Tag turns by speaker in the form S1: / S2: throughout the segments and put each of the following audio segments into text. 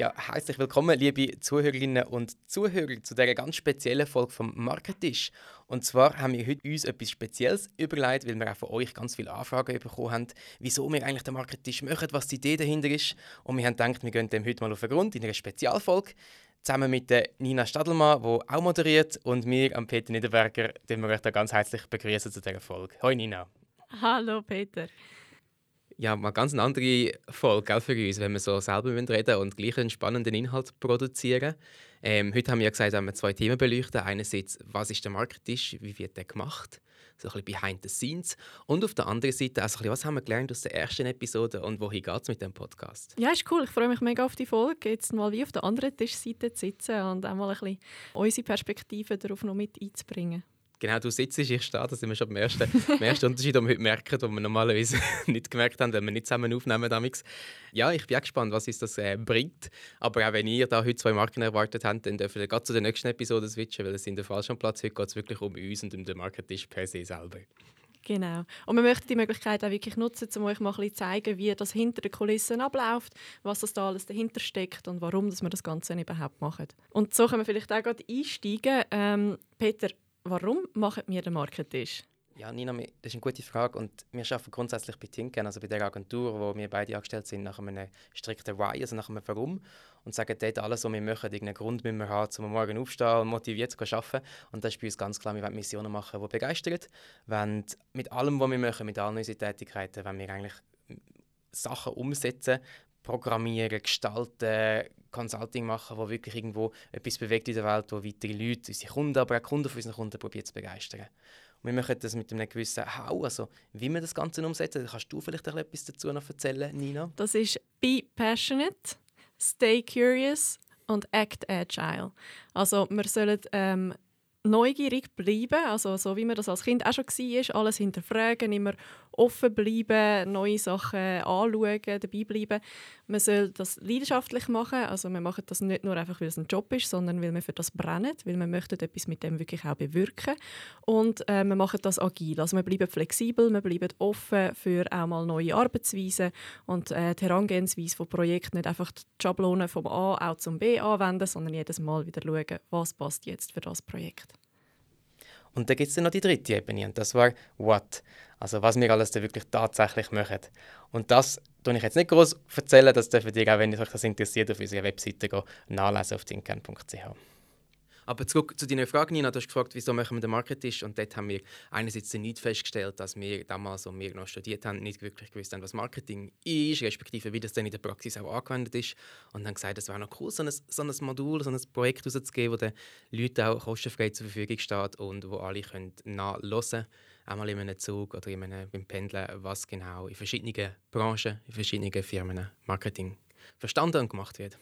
S1: Ja, herzlich willkommen, liebe Zuhörerinnen und Zuhörer, zu dieser ganz speziellen Folge vom Marketisch. Und zwar haben wir heute uns etwas Spezielles überlegt, weil wir auch von euch ganz viele Anfragen bekommen haben, wieso wir eigentlich den Marketisch machen, was die Idee dahinter ist. Und wir haben gedacht, wir gehen dem heute mal auf den Grund in einer Spezialfolge. Zusammen mit der Nina Stadelmann, die auch moderiert, und mir, am Peter Niederberger, den wir euch da ganz herzlich begrüßen zu dieser Folge. Hallo Nina.
S2: Hallo Peter
S1: ja, mal ganz eine andere Folge für uns, wenn wir so selber reden und gleich einen spannenden Inhalt produzieren. Ähm, heute haben wir ja gesagt, wir zwei Themen beleuchten. Einerseits, was ist der Markttisch, wie wird der gemacht? So ein bisschen behind the scenes. Und auf der anderen Seite, also was haben wir gelernt aus der ersten Episode und wohin geht es mit dem Podcast?
S2: Ja, ist cool. Ich freue mich mega auf die Folge, jetzt mal wie auf der anderen Tischseite zu sitzen und auch mal ein bisschen unsere Perspektive darauf noch mit einzubringen.
S1: Genau, du sitzt, ich stehe. Das sind wir schon beim ersten, beim ersten Unterschied, den wir heute merken, den wir normalerweise nicht gemerkt haben, wenn wir nicht zusammen aufnehmen. Damals. Ja, ich bin auch gespannt, was uns das äh, bringt. Aber auch wenn ihr da heute zwei Marken erwartet habt, dann dürft ihr gerade zu der nächsten Episode switchen, weil es in der falschen Platz heute geht es wirklich um uns und um den Marketisch per se selber.
S2: Genau. Und wir möchten die Möglichkeit auch wirklich nutzen, um euch mal ein bisschen zeigen, wie das hinter den Kulissen abläuft, was das da alles dahinter steckt und warum dass wir das Ganze überhaupt machen. Und so können wir vielleicht auch gerade einsteigen. Ähm, Peter, Warum machen wir den Marketisch?
S1: Ja, Nina, das ist eine gute Frage. Und wir arbeiten grundsätzlich bei Tinken, also bei der Agentur, wo wir beide angestellt sind, nach einem strikten Why, also nach einem Warum. Und sagen dort alles, was wir machen, irgendeinen Grund müssen wir haben, um morgen aufzustehen und motiviert zu arbeiten. Und das ist bei uns ganz klar, wir wollen Missionen machen, die begeistern. Wenn mit allem, was wir machen, mit all unseren Tätigkeiten, wenn wir eigentlich Sachen umsetzen, programmieren, gestalten, Consulting machen, wo wirklich irgendwo etwas bewegt in der Welt, wo weitere Leute, unsere Kunden, aber auch Kunden von unseren Kunden probiert zu begeistern. Und wir machen das mit einem gewissen How, also wie wir das Ganze umsetzen. Kannst du vielleicht etwas dazu noch erzählen, Nina?
S2: Das ist «Be passionate», «Stay curious» und «Act agile». Also wir sollen ähm, neugierig bleiben, also so wie man das als Kind auch schon war, alles hinterfragen, immer offen bleiben, neue Sachen anschauen, dabei bleiben. Man soll das leidenschaftlich machen, also wir machen das nicht nur einfach, weil es ein Job ist, sondern weil wir für das brennen, weil wir möchten etwas mit dem wirklich auch bewirken und äh, wir machen das agil, also wir bleiben flexibel, wir bleiben offen für auch mal neue Arbeitsweisen und äh, die Herangehensweise von Projekten nicht einfach die Schablone vom A auch zum B anwenden, sondern jedes Mal wieder schauen, was passt jetzt für das Projekt.
S1: Und dann gibt es noch die dritte Ebene und das war What. Also was wir alles wirklich tatsächlich machen. Und das tue ich jetzt nicht groß das dürft ihr auch, wenn euch das interessiert, auf unserer Webseite nachlesen auf tinkern.ch. Aber zurück zu deiner Frage, Nina. Du hast gefragt, wieso machen wir den Marketisch? Und dort haben wir einerseits nicht festgestellt, dass wir damals, als wir noch studiert haben, nicht wirklich gewusst haben, was Marketing ist, respektive wie das dann in der Praxis auch angewendet ist. Und haben gesagt, es wäre noch cool, so ein, so ein Modul, so ein Projekt rauszugeben, wo den Leuten auch kostenfrei zur Verfügung steht und wo alle können nachhören können einmal in einem Zug oder in einem, beim Pendeln, was genau in verschiedenen Branchen, in verschiedenen Firmen Marketing verstanden und gemacht wird.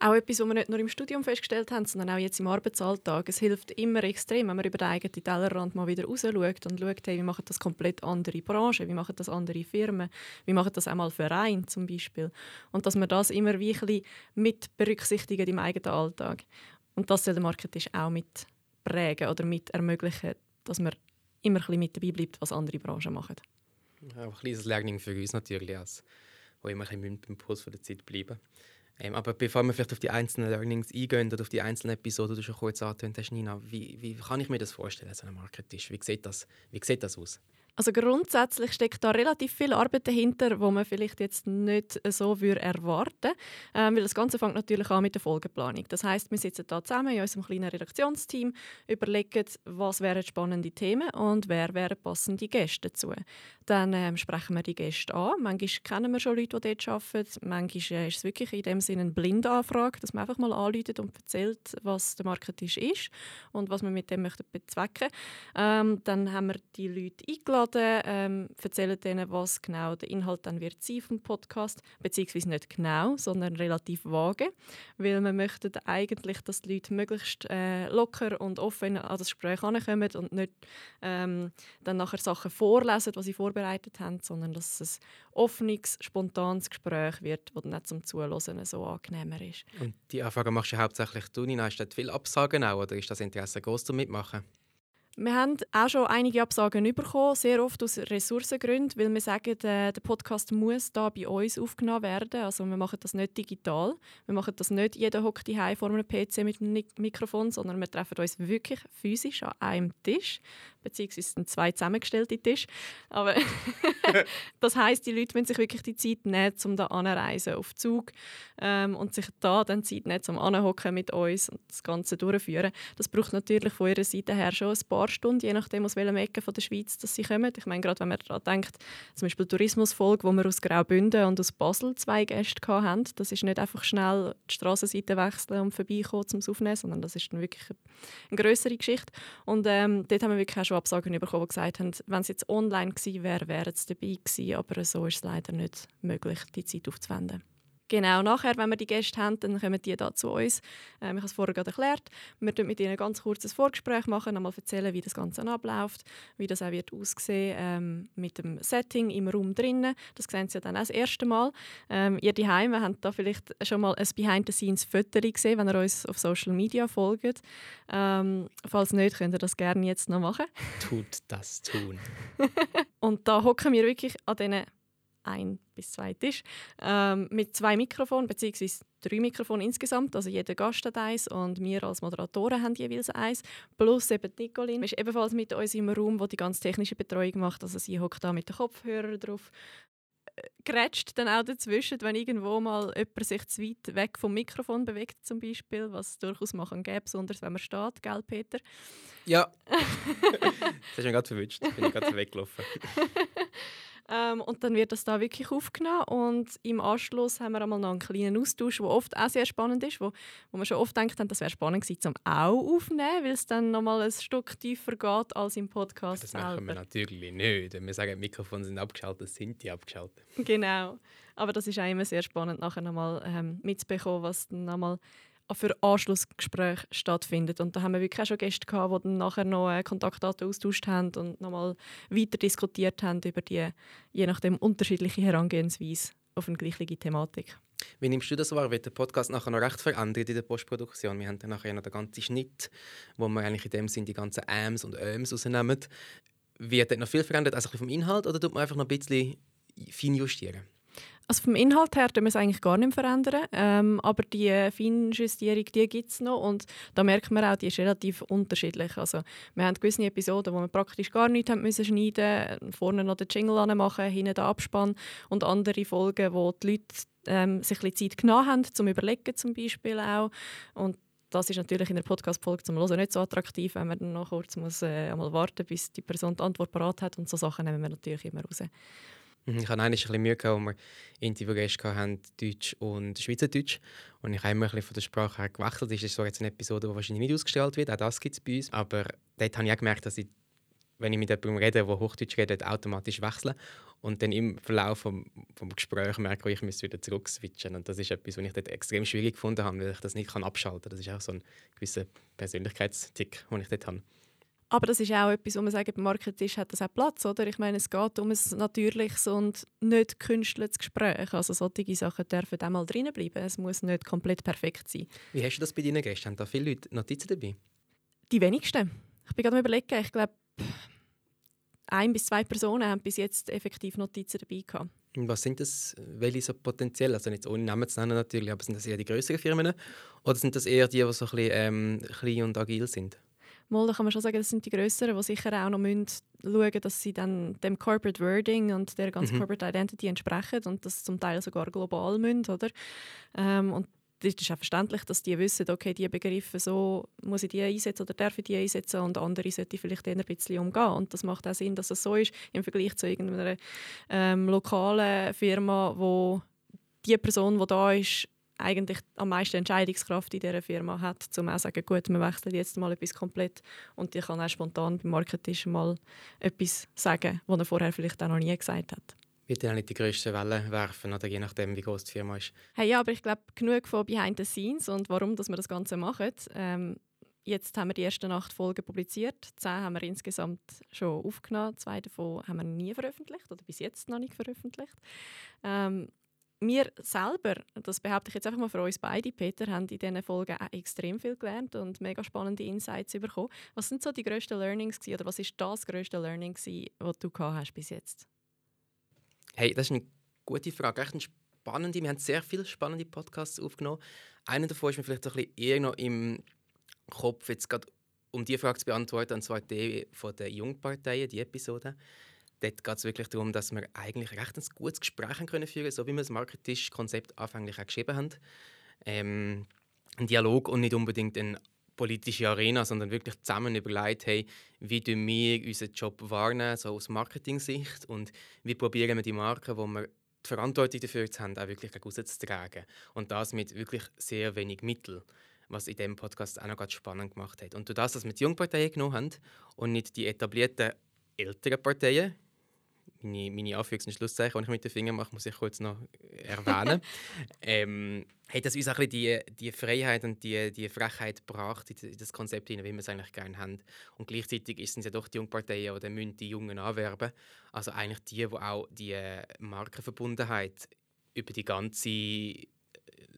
S2: Auch etwas, was wir nicht nur im Studium festgestellt haben, sondern auch jetzt im Arbeitsalltag. Es hilft immer extrem, wenn man über den eigenen Tellerrand mal wieder raus schaut und schaut, hey, wie machen das komplett andere Branchen, wie machen das andere Firmen, wie machen das einmal Vereine zum Beispiel. Und dass man das immer wirklich mit berücksichtigen im eigenen Alltag. Und das soll der Marketing auch mit prägen oder mit ermöglichen, dass man immer ein bisschen mit dabei bleibt, was andere Branchen machen.
S1: Ja, ein kleines Learning für uns natürlich, als, wo immer ein bisschen beim Puls der Zeit bleiben. Ähm, aber bevor wir vielleicht auf die einzelnen Learnings eingehen oder auf die einzelnen Episoden, die du schon kurz angetönt hast, Nina, wie, wie kann ich mir das vorstellen, so ein Marketisch? Wie sieht das, wie sieht das aus?
S2: Also grundsätzlich steckt da relativ viel Arbeit dahinter, wo man vielleicht jetzt nicht so würde erwarten, ähm, weil das Ganze fängt natürlich an mit der Folgeplanung. Das heißt, wir sitzen da zusammen in unserem kleinen Redaktionsteam, überlegen, was wären spannende Themen und wer wären passende Gäste dazu. Dann ähm, sprechen wir die Gäste an. Manchmal kennen wir schon Leute, die dort arbeiten. Manchmal äh, ist es wirklich in dem Sinne eine Blindanfrage, dass man einfach mal anruft und erzählt, was der Marketisch ist und was wir mit dem möchten bezwecken. Ähm, dann haben wir die Leute eingeladen einladen, ähm, erzählen denen, was genau der Inhalt dann wird sein vom Podcast, beziehungsweise nicht genau, sondern relativ vage, weil wir möchten eigentlich, dass die Leute möglichst äh, locker und offen an das Gespräch herankommen und nicht ähm, dann nachher Sachen vorlesen, was sie vorbereitet haben, sondern dass es ein offenes, spontanes Gespräch wird, das dann auch zum Zuhören so angenehmer ist.
S1: Und die Erfahrung machst du hauptsächlich du, Nina, hast du viel Absagen auch, oder ist das Interesse groß zum Mitmachen?
S2: Wir haben auch schon einige Absagen bekommen, sehr oft aus Ressourcengründen, weil wir sagen, der, der Podcast muss da bei uns aufgenommen werden. Also wir machen das nicht digital, wir machen das nicht, jeder hockt die vor einem PC mit einem Mikrofon, sondern wir treffen uns wirklich physisch an einem Tisch, beziehungsweise zwei zusammengestellte Tisch. Aber das heißt, die Leute müssen sich wirklich die Zeit nehmen, um da anreisen auf Zug ähm, und sich da dann Zeit nehmen, um anhocken mit uns und das Ganze durchführen. Das braucht natürlich von ihrer Seite her schon ein paar Stunden, je nachdem aus welchem Ecke von der Schweiz dass sie kommen. Ich meine, gerade wenn man daran denkt, zum Beispiel Tourismusfolge, wo wir aus Graubünden und aus Basel zwei Gäste hatten, das ist nicht einfach schnell die Straßenseite wechseln und vorbeikommen, um es aufzunehmen, sondern das ist dann wirklich eine größere Geschichte. Und ähm, dort haben wir wirklich auch schon Absagen bekommen, die gesagt haben, wenn es jetzt online gewesen wäre, wären sie dabei gewesen, aber so ist es leider nicht möglich, die Zeit aufzuwenden. Genau, nachher, wenn wir die Gäste haben, dann kommen die da zu uns. Ähm, ich habe es vorher gerade erklärt. Wir machen mit ihnen ein ganz kurzes Vorgespräch, machen, einmal erzählen, wie das Ganze abläuft, wie das auch wird aussehen ähm, mit dem Setting im Raum drinnen. Das sehen sie ja dann auch das erste Mal. Ähm, ihr daheim habt da vielleicht schon mal ein Behind-the-Scenes-Foto gesehen, wenn ihr uns auf Social Media folgt. Ähm, falls nicht, könnt ihr das gerne jetzt noch machen.
S1: Tut das tun.
S2: Und da hocken wir wirklich an diesen ein bis zwei Tisch ähm, mit zwei Mikrofonen beziehungsweise drei Mikrofone insgesamt. Also jeder Gast hat eins und wir als Moderatoren haben jeweils eins. Plus eben Nicolin ist ebenfalls mit uns im Raum, wo die ganze technische Betreuung macht. Also sie hockt da mit den Kopfhörern drauf äh, grätscht dann auch dazwischen, wenn irgendwo mal jemand sich zu weit weg vom Mikrofon bewegt zum Beispiel, was durchaus machen gäbe, besonders wenn man steht, gell Peter?
S1: Ja. das hast mich gerade verwünscht, bin ich gerade weggelaufen.
S2: Ähm, und dann wird das da wirklich aufgenommen und im Anschluss haben wir einmal noch einen kleinen Austausch, der oft auch sehr spannend ist, wo, wo man schon oft denkt, das wäre spannend gewesen, zum auch aufnehmen, weil es dann noch mal ein Stück tiefer geht als im Podcast
S1: Das
S2: selber.
S1: machen wir natürlich nicht. Wenn wir sagen, die Mikrofone sind abgeschaltet, sind die abgeschaltet.
S2: Genau. Aber das ist auch immer sehr spannend, nachher nochmal ähm, mitzubekommen, was dann nochmal für Anschlussgespräche stattfindet. Und da haben wir wirklich auch schon Gäste gehabt, die dann nachher noch äh, Kontaktdaten austauscht haben und nochmal weiter diskutiert haben über die, je nachdem, unterschiedliche Herangehensweise auf eine gleiche Thematik.
S1: Wie nimmst du das wahr? Wird der Podcast nachher noch recht verändert in der Postproduktion? Wir haben dann nachher noch den ganzen Schnitt, wo wir eigentlich in dem Sinn die ganzen Äms und Öms rausnehmen. Wird dort noch viel verändert, also vom Inhalt, oder tut man einfach noch ein bisschen fein justieren?
S2: Also vom Inhalt her tun wir es eigentlich gar nicht verändern, ähm, aber die Feinjustierung, die gibt es noch und da merkt man auch, die ist relativ unterschiedlich. Also wir haben gewisse Episoden, wo wir praktisch gar nichts haben müssen schneiden, vorne noch den Jingle machen, hinten den Abspann und andere Folgen, wo die Leute ähm, sich ein Zeit genommen haben, zum Überlegen zum Beispiel auch und das ist natürlich in der Podcast-Folge zum Hören nicht so attraktiv, wenn man noch kurz muss, äh, einmal warten bis die Person die Antwort parat hat und so Sachen nehmen wir natürlich immer raus.
S1: Mhm, ich hatte ein bisschen Mühe, als wir Interviewgäste hatten, Deutsch und Schweizerdeutsch. Und ich habe immer ein bisschen von der Sprache her gewechselt. Das ist so jetzt eine Episode, die wahrscheinlich nicht ausgestrahlt wird. Auch das gibt es bei uns. Aber dort habe ich auch gemerkt, dass ich, wenn ich mit jemandem rede, der Hochdeutsch redet, automatisch wechsle. Und dann im Verlauf des vom Gesprächs merke ich, ich müsste wieder zurück switchen. Und das ist etwas, was ich dort extrem schwierig gefunden habe, weil ich das nicht abschalten kann. Das ist auch so ein gewisser Persönlichkeitstick, den ich dort habe.
S2: Aber das ist auch etwas, wo man sagt, beim Marketing hat das auch Platz, oder? Ich meine, es geht um ein natürliches und nicht künstliches Gespräch. Also solche Sachen dürfen auch mal drinnen bleiben. Es muss nicht komplett perfekt sein.
S1: Wie hast du das bei deinen Gästen? Haben da viele Leute Notizen dabei?
S2: Die wenigsten. Ich bin gerade mal überlegen, ich glaube, ein bis zwei Personen haben bis jetzt effektiv Notizen dabei gehabt.
S1: Was sind das, welche so potenziell, also nicht ohne Namen zu nennen natürlich, aber sind das eher die größeren Firmen oder sind das eher die, die so ein bisschen ähm, klein und agil sind?
S2: Mal, da kann man schon sagen, das sind die Größeren, die sicher auch noch müssen schauen dass sie dann dem Corporate Wording und der ganzen mhm. Corporate Identity entsprechen und das zum Teil sogar global müssen, oder? Ähm, und das ist auch verständlich, dass die wissen, okay, diese Begriffe, so muss ich die einsetzen oder darf ich die einsetzen und andere sollte ich vielleicht ein bisschen umgehen. Und das macht auch Sinn, dass es so ist, im Vergleich zu irgendeiner ähm, lokalen Firma, wo die Person, die da ist, eigentlich am meisten Entscheidungskraft in dieser Firma hat, um auch zu sagen, gut, wir wechseln jetzt mal etwas komplett und die kann auch spontan beim Marketing mal etwas sagen, was er vorher vielleicht auch noch nie gesagt hat.
S1: Wird ja nicht die grössten Wellen werfen, oder je nachdem, wie groß die Firma ist.
S2: Hey, ja, aber ich glaube, genug von Behind the Scenes und warum dass wir das Ganze machen. Ähm, jetzt haben wir die ersten acht Folgen publiziert. Zehn haben wir insgesamt schon aufgenommen. Zwei davon haben wir nie veröffentlicht oder bis jetzt noch nicht veröffentlicht. Ähm, wir selber, das behaupte ich jetzt einfach mal für uns beide, Peter, haben in diesen Folgen auch extrem viel gelernt und mega spannende Insights bekommen. Was sind so die grössten Learnings gewesen, oder was ist das grösste Learning gewesen, was du gehabt hast bis jetzt?
S1: Hey, das ist eine gute Frage. Echt eine spannende. Wir haben sehr viele spannende Podcasts aufgenommen. Einer davon ist mir vielleicht ein bisschen eher noch im Kopf, jetzt gerade um die Frage zu beantworten, und zwar die von den Jungparteien, die Episode. Dort geht es wirklich darum, dass wir eigentlich recht ein gutes Gespräch führen können, so wie wir das Marketing-Konzept anfänglich auch geschrieben haben. Ähm, ein Dialog und nicht unbedingt eine politische Arena, sondern wirklich zusammen überlegt, hey, wie wir unseren Job wahrnehmen, so aus Marketing-Sicht und wie probieren wir die Marken, wo wir die Verantwortung dafür haben, auch wirklich rauszutragen. Und das mit wirklich sehr wenig Mitteln was in diesem Podcast auch noch ganz spannend gemacht hat. Und durch das, dass wir die Jungparteien genommen haben und nicht die etablierten älteren Parteien, meine, meine Anführungs- und Schlusszeichen, die ich mit den Fingern mache, muss ich kurz noch erwähnen, ähm, hat das uns auch ein die, die Freiheit und die, die Frechheit gebracht in das Konzept hinein, wie wir es eigentlich gerne haben. Und gleichzeitig sind es ja doch die Jungparteien, die müssen die Jungen anwerben. Also eigentlich die, die auch die Markenverbundenheit über die ganze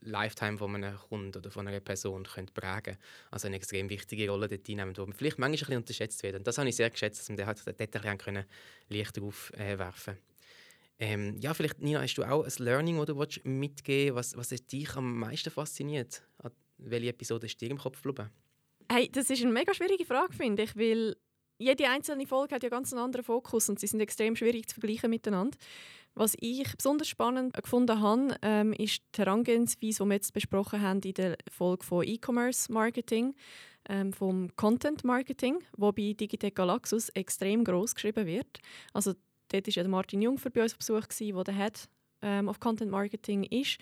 S1: Lifetime von einem Kunden oder von einer Person könnte prägen Also eine extrem wichtige Rolle dort einnehmen, die vielleicht manchmal ein bisschen unterschätzt wird. Und das habe ich sehr geschätzt, dass halt dort ein bisschen Licht drauf äh, werfen ähm, ja, vielleicht, Nina, hast du auch ein Learning, das du mitgeben willst, was, was dich am meisten fasziniert? Welche Episode ist dir im Kopf geblieben?
S2: Hey, das ist eine mega schwierige Frage, finde ich, weil jede einzelne Folge hat ja ganz einen anderen Fokus und sie sind extrem schwierig zu vergleichen miteinander. Was ich besonders spannend gefunden habe, ähm, ist die Herangehensweise, die wir jetzt besprochen haben in der Folge von E-Commerce Marketing, ähm, vom Content Marketing, wo bei Digitec Galaxus extrem groß geschrieben wird. Also dort war ja Martin Jung bei uns auf Besuch, gewesen, der Head ähm, of Content Marketing ist,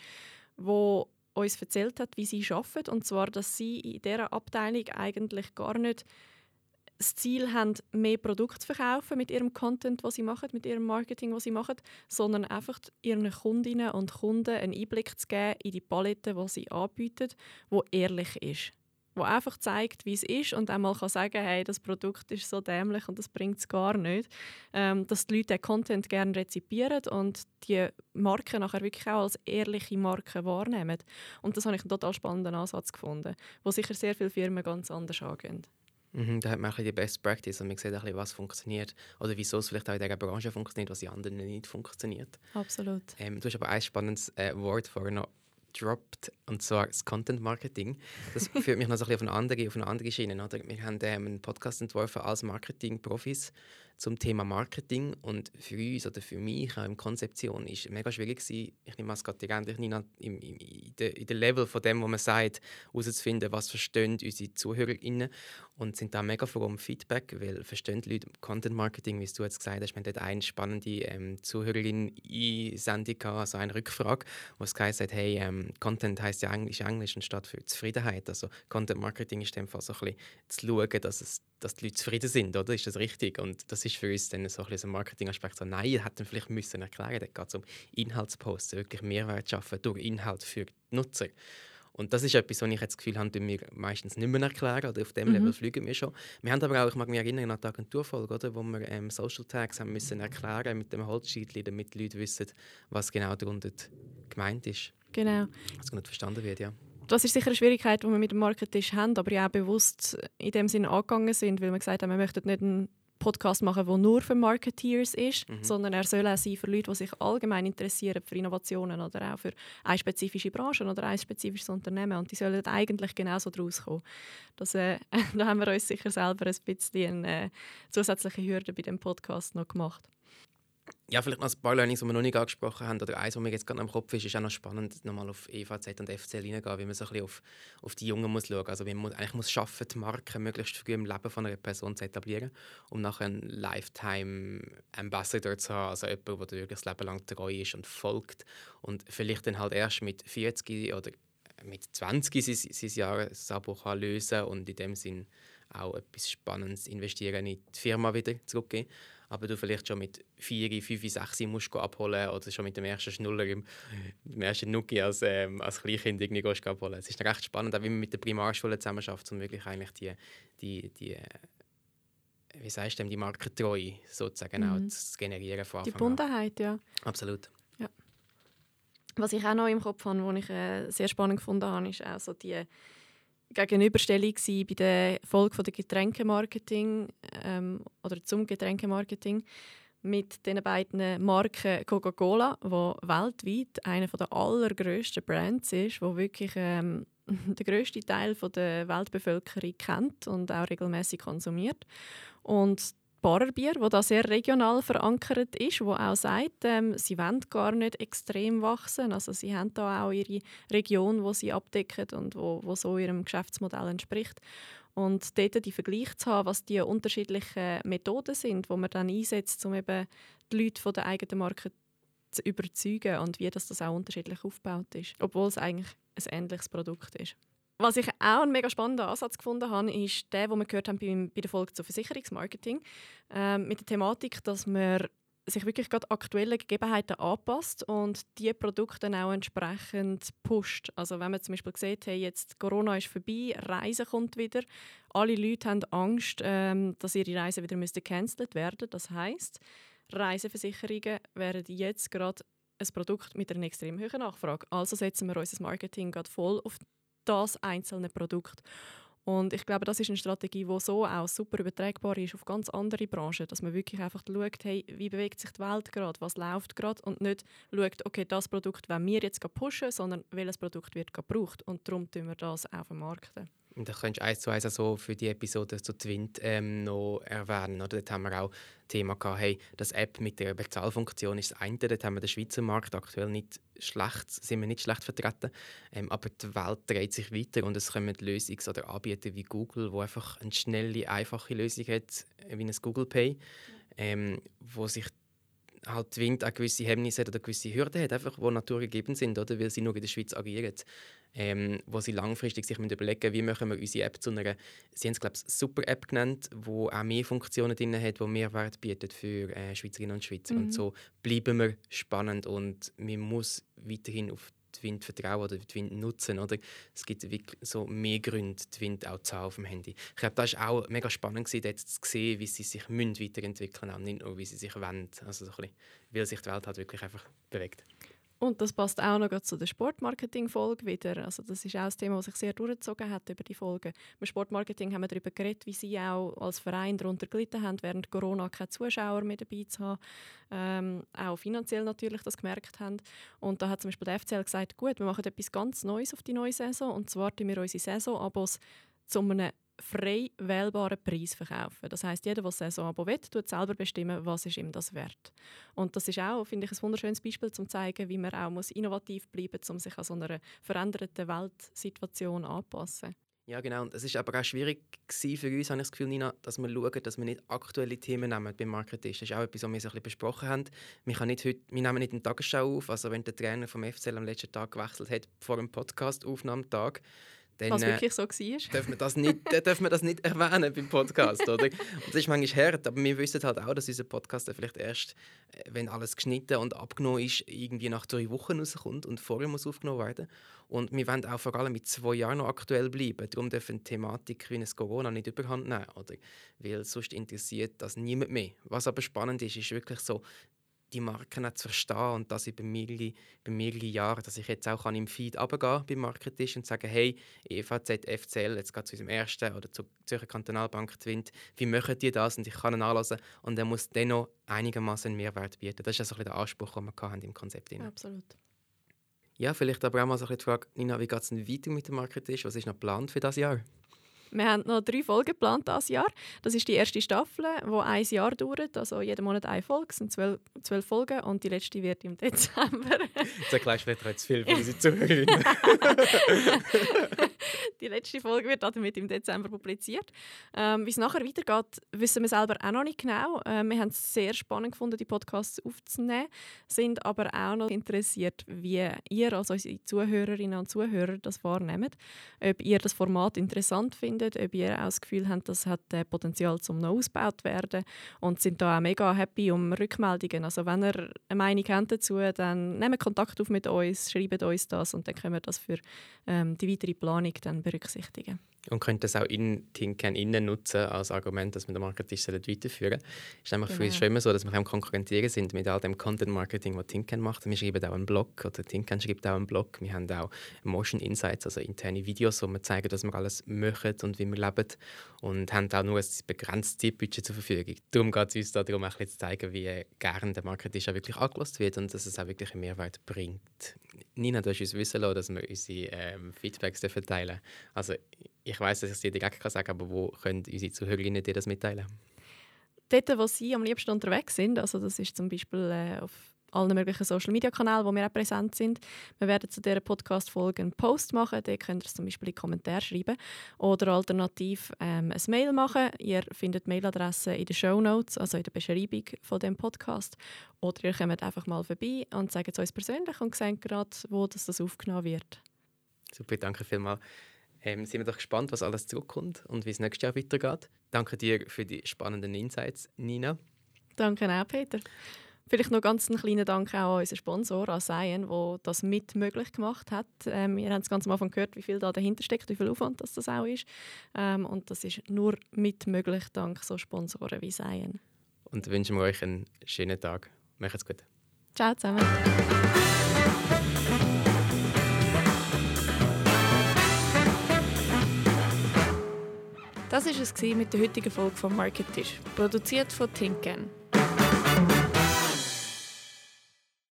S2: wo uns erzählt hat, wie sie arbeiten. Und zwar, dass sie in dieser Abteilung eigentlich gar nicht das Ziel haben, mehr Produkte zu verkaufen mit ihrem Content, was sie machen, mit ihrem Marketing, was sie machen, sondern einfach ihren Kundinnen und Kunden einen Einblick zu geben in die Palette, die sie anbieten, wo ehrlich ist. Wo einfach zeigt, wie es ist und einmal kann sagen, hey, das Produkt ist so dämlich und das bringt es gar nicht. Ähm, dass die Leute den Content gerne rezipieren und die Marke nachher wirklich auch als ehrliche Marke wahrnehmen. Und das habe ich einen total spannenden Ansatz gefunden, wo sicher sehr viele Firmen ganz anders angehen.
S1: Mhm, da hat man ein die Best Practice und man sieht ein bisschen, was funktioniert oder wieso es vielleicht auch in dieser Branche funktioniert, was in anderen nicht funktioniert.
S2: Absolut.
S1: Ähm, du hast aber ein spannendes äh, Wort vorhin noch gedroppt, und zwar das Content Marketing. Das führt mich noch so ein bisschen auf eine andere, auf eine andere Schiene. Oder? Wir haben ähm, einen Podcast entworfen als Marketing-Profis zum Thema Marketing und für uns oder für mich auch in Konzeption ist mega schwierig gewesen, ich nehme es gerade eigentlich nicht in, der, in der Level von dem, was man sagt, herauszufinden, was verstehen unsere ZuhörerInnen und sind da mega froh um Feedback, weil verstehen die Leute Content Marketing, wie du jetzt gesagt hast, wir dort eine spannende ähm, Zuhörerin in Sendung also eine Rückfrage, wo es gesagt hat, hey, ähm, Content heißt ja Englisch Englisch anstatt für Zufriedenheit, also Content Marketing ist in dem Fall so ein bisschen zu schauen, dass es dass die Leute zufrieden sind, oder? Ist das richtig? Und das ist für uns dann so ein, ein Marketingaspekt. So, nein, hätten vielleicht müssen erklären. Da geht es um Inhaltsposts, wirklich Mehrwert schaffen durch Inhalt für die Nutzer. Und das ist etwas, was ich jetzt das Gefühl habe, wir meistens nicht mehr erklären oder auf dem mhm. Level fliegen wir schon. Wir haben aber auch, ich mag mich erinnern an die Agenturfolge, oder, wo wir ähm, Social Tags haben müssen erklären mit dem Holzscheitchen, damit die Leute wissen, was genau darunter gemeint ist.
S2: Genau.
S1: Dass es nicht verstanden wird, ja
S2: das ist sicher eine Schwierigkeit, die wir mit dem Marketing haben, aber ja auch bewusst in dem Sinne angegangen sind, weil wir gesagt haben, wir möchten nicht einen Podcast machen, der nur für Marketeers ist, mhm. sondern er soll auch sein für Leute, die sich allgemein interessieren für Innovationen oder auch für eine spezifische Branche oder ein spezifisches Unternehmen. Und die sollen eigentlich genauso daraus kommen. Das, äh, da haben wir uns sicher selber ein bisschen eine äh, zusätzliche Hürde bei dem Podcast noch gemacht
S1: ja, vielleicht noch ein paar Learnings, die wir noch nicht angesprochen haben. Oder eins, was mir jetzt gerade am Kopf ist, ist auch noch spannend, nochmal auf EVZ und FCL hineingehen, wie man so ein bisschen auf, auf die Jungen muss schauen muss. Also wie man eigentlich muss schaffen, die Marke möglichst früh im Leben von einer Person zu etablieren, um nachher einen Lifetime-Ambassador zu haben, also jemand, der wirklich das Leben lang treu ist und folgt und vielleicht dann halt erst mit 40 oder mit 20 sein, sein Jahresabo kann lösen und in dem Sinn auch etwas Spannendes investieren in die Firma wieder zurückgeben aber du vielleicht schon mit 4, 5, 6 musst du abholen oder schon mit dem ersten Schnuller, im, dem ersten Nuki als, ähm, als Kleinkind irgendwie gehst abholen. Es ist recht spannend, auch wie man mit der Primarschule zusammenarbeitet, um wirklich eigentlich die, die, die äh, wie sagst du, die Markentreue sozusagen mhm. auch zu generieren von
S2: Die Bundenheit, ja.
S1: Absolut.
S2: Ja. Was ich auch noch im Kopf habe, was ich äh, sehr spannend gefunden habe, ist auch so die Gegenüberstellung bei der Folge von Getränkemarketing ähm, oder zum Getränkemarketing mit den beiden Marken Coca-Cola, wo weltweit einer der allergrößten Brands ist, wo wirklich ähm, der größte Teil der Weltbevölkerung kennt und auch regelmäßig konsumiert. Und Barerbier, wo da sehr regional verankert ist, wo auch sagt, ähm, sie wollen gar nicht extrem wachsen. Also sie haben da auch ihre Region, wo sie abdecken und wo, wo so ihrem Geschäftsmodell entspricht. Und dort die Vergleich zu haben, was die unterschiedlichen Methoden sind, wo man dann einsetzt, um eben die Leute von der eigenen Marke zu überzeugen und wie das, das auch unterschiedlich aufgebaut ist, obwohl es eigentlich ein ähnliches Produkt ist. Was ich auch einen mega spannenden Ansatz gefunden habe, ist der, den wir gehört haben bei, der Folge zu Versicherungsmarketing, äh, mit der Thematik, dass man sich wirklich gerade aktuellen Gegebenheiten anpasst und die Produkte auch entsprechend pusht. Also wenn man zum Beispiel sieht, hey, jetzt Corona ist vorbei, Reisen kommt wieder, alle Leute haben Angst, ähm, dass ihre Reisen wieder gecancelt werden. Das heißt, Reiseversicherungen werden jetzt gerade ein Produkt mit einer extrem hohen Nachfrage. Also setzen wir unser Marketing gerade voll auf das einzelne Produkt. Und ich glaube, das ist eine Strategie, die so auch super übertragbar ist auf ganz andere Branchen, dass man wirklich einfach schaut, hey, wie bewegt sich die Welt gerade, was läuft gerade und nicht schaut, okay, das Produkt wollen wir jetzt pushen, sondern welches Produkt wird gebraucht und darum tun wir das auch vermarkten.
S1: Und da könntest du eins zu eins so für die Episode zu Twint ähm, noch erwähnen. Oder? Dort haben wir auch Thema gehabt, hey, das App mit der Bezahlfunktion ist das eine. Dort haben wir den Schweizer Markt aktuell nicht schlecht, sind wir nicht schlecht vertreten. Ähm, aber die Welt dreht sich weiter und es kommen Lösungs- oder Anbieter wie Google, wo einfach eine schnelle, einfache Lösung hat, wie ein Google Pay, ähm, wo sich halt zwingt, auch gewisse Hemmnisse oder gewisse Hürden hat, einfach, die naturgegeben sind, oder? weil sie nur in der Schweiz agieren. Ähm, wo sie langfristig sich überlegen wie machen wir unsere App zu einer, sie haben es glaube ich super App genannt, wo auch mehr Funktionen drin hat, wo mehr Wert bietet für äh, Schweizerinnen und Schweizer. Mhm. Und so bleiben wir spannend und man muss weiterhin auf die Wind vertrauen oder die Wind nutzen. Oder? Es gibt wirklich so mehr Gründe, die Wind auch zu haben auf dem Handy. Ich glaube, das war auch mega spannend, gewesen, dort zu sehen, wie sie sich weiterentwickeln müssen, nicht nur, wie sie sich wenden. Also so ein bisschen, weil sich die Welt halt wirklich einfach bewegt.
S2: Und das passt auch noch zu der Sportmarketing-Folge wieder. Also das ist auch ein Thema, das sich sehr durchgezogen hat über die Folgen. Beim Sportmarketing haben wir darüber geredet, wie sie auch als Verein darunter gelitten haben, während Corona keine Zuschauer mehr dabei zu haben. Ähm, auch finanziell natürlich das gemerkt haben. Und da hat zum Beispiel der FCL gesagt, gut, wir machen etwas ganz Neues auf die neue Saison. Und zwar tun wir unsere Saisonabos zu einem frei wählbaren Preis verkaufen. Das heißt, jeder, der das Saisonabo will, tut selber bestimmen, was ist ihm das wert. Und das ist auch, finde ich, ein wunderschönes Beispiel, um zu zeigen, wie man auch muss innovativ bleiben muss, um sich an so einer veränderten Weltsituation anzupassen.
S1: Ja, genau. Und es ist aber auch schwierig für uns, habe ich das Gefühl, Nina, dass wir schauen, dass wir nicht aktuelle Themen nehmen beim Marketing. Das ist auch etwas, was wir so ein bisschen besprochen haben. Wir, kann nicht heute, wir nehmen nicht eine Tagesschau auf. Also wenn der Trainer vom FCL am letzten Tag gewechselt hat, vor dem Podcast-Aufnahmetag,
S2: dann, Was wirklich so war.
S1: Dürfen wir das nicht, dürfen wir das nicht erwähnen beim Podcast, oder? Und das ist manchmal hart, aber wir wissen halt auch, dass unser Podcast vielleicht erst, äh, wenn alles geschnitten und abgenommen ist, irgendwie nach drei Wochen rauskommt und vorher muss aufgenommen werden. Und wir wollen auch vor allem mit zwei Jahren noch aktuell bleiben. Darum dürfen Thematik wie ein Corona nicht überhand nehmen, oder? Weil sonst interessiert das niemand mehr. Was aber spannend ist, ist wirklich so, die Marken zu verstehen und das über mehrere, über mehrere Jahre, dass ich jetzt auch im Feed runtergehen beim Marketisch und sagen, hey, EVZ, FCL, jetzt geht zu unserem ersten oder zur Zürcher Kantonalbank Twint, wie machen die das? Und ich kann ihn anhören und er muss dennoch einigermaßen Mehrwert bieten. Das ist also der Anspruch, den wir haben im Konzept.
S2: Rein. Absolut.
S1: Ja, vielleicht aber auch mal so die Frage, Nina, wie geht es denn weiter mit dem Marketisch? Was ist noch geplant für das Jahr?
S2: Wir haben noch drei Folgen geplant dieses Jahr. Das ist die erste Staffel, die ein Jahr dauert. Also jeden Monat eine Folge, es sind zwölf, zwölf Folgen und die letzte wird im Dezember.
S1: Jetzt erklärst du vielleicht zu viel für unsere Zuhörerinnen.
S2: die letzte Folge wird damit im Dezember publiziert. Ähm, Wie es nachher weitergeht, wissen wir selber auch noch nicht genau. Ähm, wir haben es sehr spannend gefunden, die Podcasts aufzunehmen, sind aber auch noch interessiert, wie ihr, also unsere Zuhörerinnen und Zuhörer, das wahrnehmt. Ob ihr das Format interessant findet findet, ob ihr auch das Gefühl habt, das hat äh, Potenzial, zum noch ausgebaut werden und sind da auch mega happy um Rückmeldungen. Also wenn ihr eine Meinung habt dazu, dann nehmt Kontakt auf mit uns, schreibt uns das und dann können wir das für ähm, die weitere Planung dann berücksichtigen
S1: und könnte das auch in Tinken innen nutzen als Argument, dass wir den Marketing weiterführen sollen. Es ist einfach genau. für uns genau. schon immer so, dass wir am Konkurrentieren sind mit all dem Content Marketing, was Tinken macht. Wir schreiben auch einen Blog oder Tinken schreibt auch einen Blog. Wir haben auch Motion Insights, also interne Videos, wo wir zeigen, was wir alles machen und wie wir leben und haben auch nur ein begrenztes Zeitbudget zur Verfügung. Darum geht es uns darum, zu zeigen, wie gerne der Marketing auch wirklich angelost wird und dass es auch wirklich einen Mehrwert bringt. Nina, du hast uns wissen lassen, dass wir unsere ähm, Feedbacks teilen dürfen. Also ich weiß, dass ich es dir direkt sagen kann, aber wo können unsere Zuhörerinnen dir das mitteilen?
S2: Dort, wo sie am liebsten unterwegs sind, also das ist zum Beispiel äh, auf allen möglichen Social Media Kanälen, wo wir auch präsent sind. Wir werden zu dieser Podcast-Folge einen Post machen, da könnt ihr zum Beispiel in Kommentare schreiben oder alternativ ähm, ein Mail machen. Ihr findet die Mailadresse in den Show Notes, also in der Beschreibung von dem Podcast. Oder ihr kommt einfach mal vorbei und sagt es uns persönlich und sagt gerade, wo das, das aufgenommen wird.
S1: Super, danke vielmals. Ähm, sind wir doch gespannt, was alles zurückkommt und wie es nächstes Jahr weitergeht. Danke dir für die spannenden Insights, Nina.
S2: Danke auch, Peter. Vielleicht noch ganz einen kleinen Dank auch an unseren Sponsor, an Cyan, der das mit möglich gemacht hat. Ähm, wir haben es ganz am Anfang gehört, wie viel da dahinter steckt, wie viel Aufwand das, das auch ist. Ähm, und das ist nur mit möglich dank so Sponsoren wie Cyan.
S1: Und wünschen wir euch einen schönen Tag. Macht's gut.
S2: Ciao zusammen. Das war es mit der heutigen Folge vom Market Tisch, produziert von Tinken.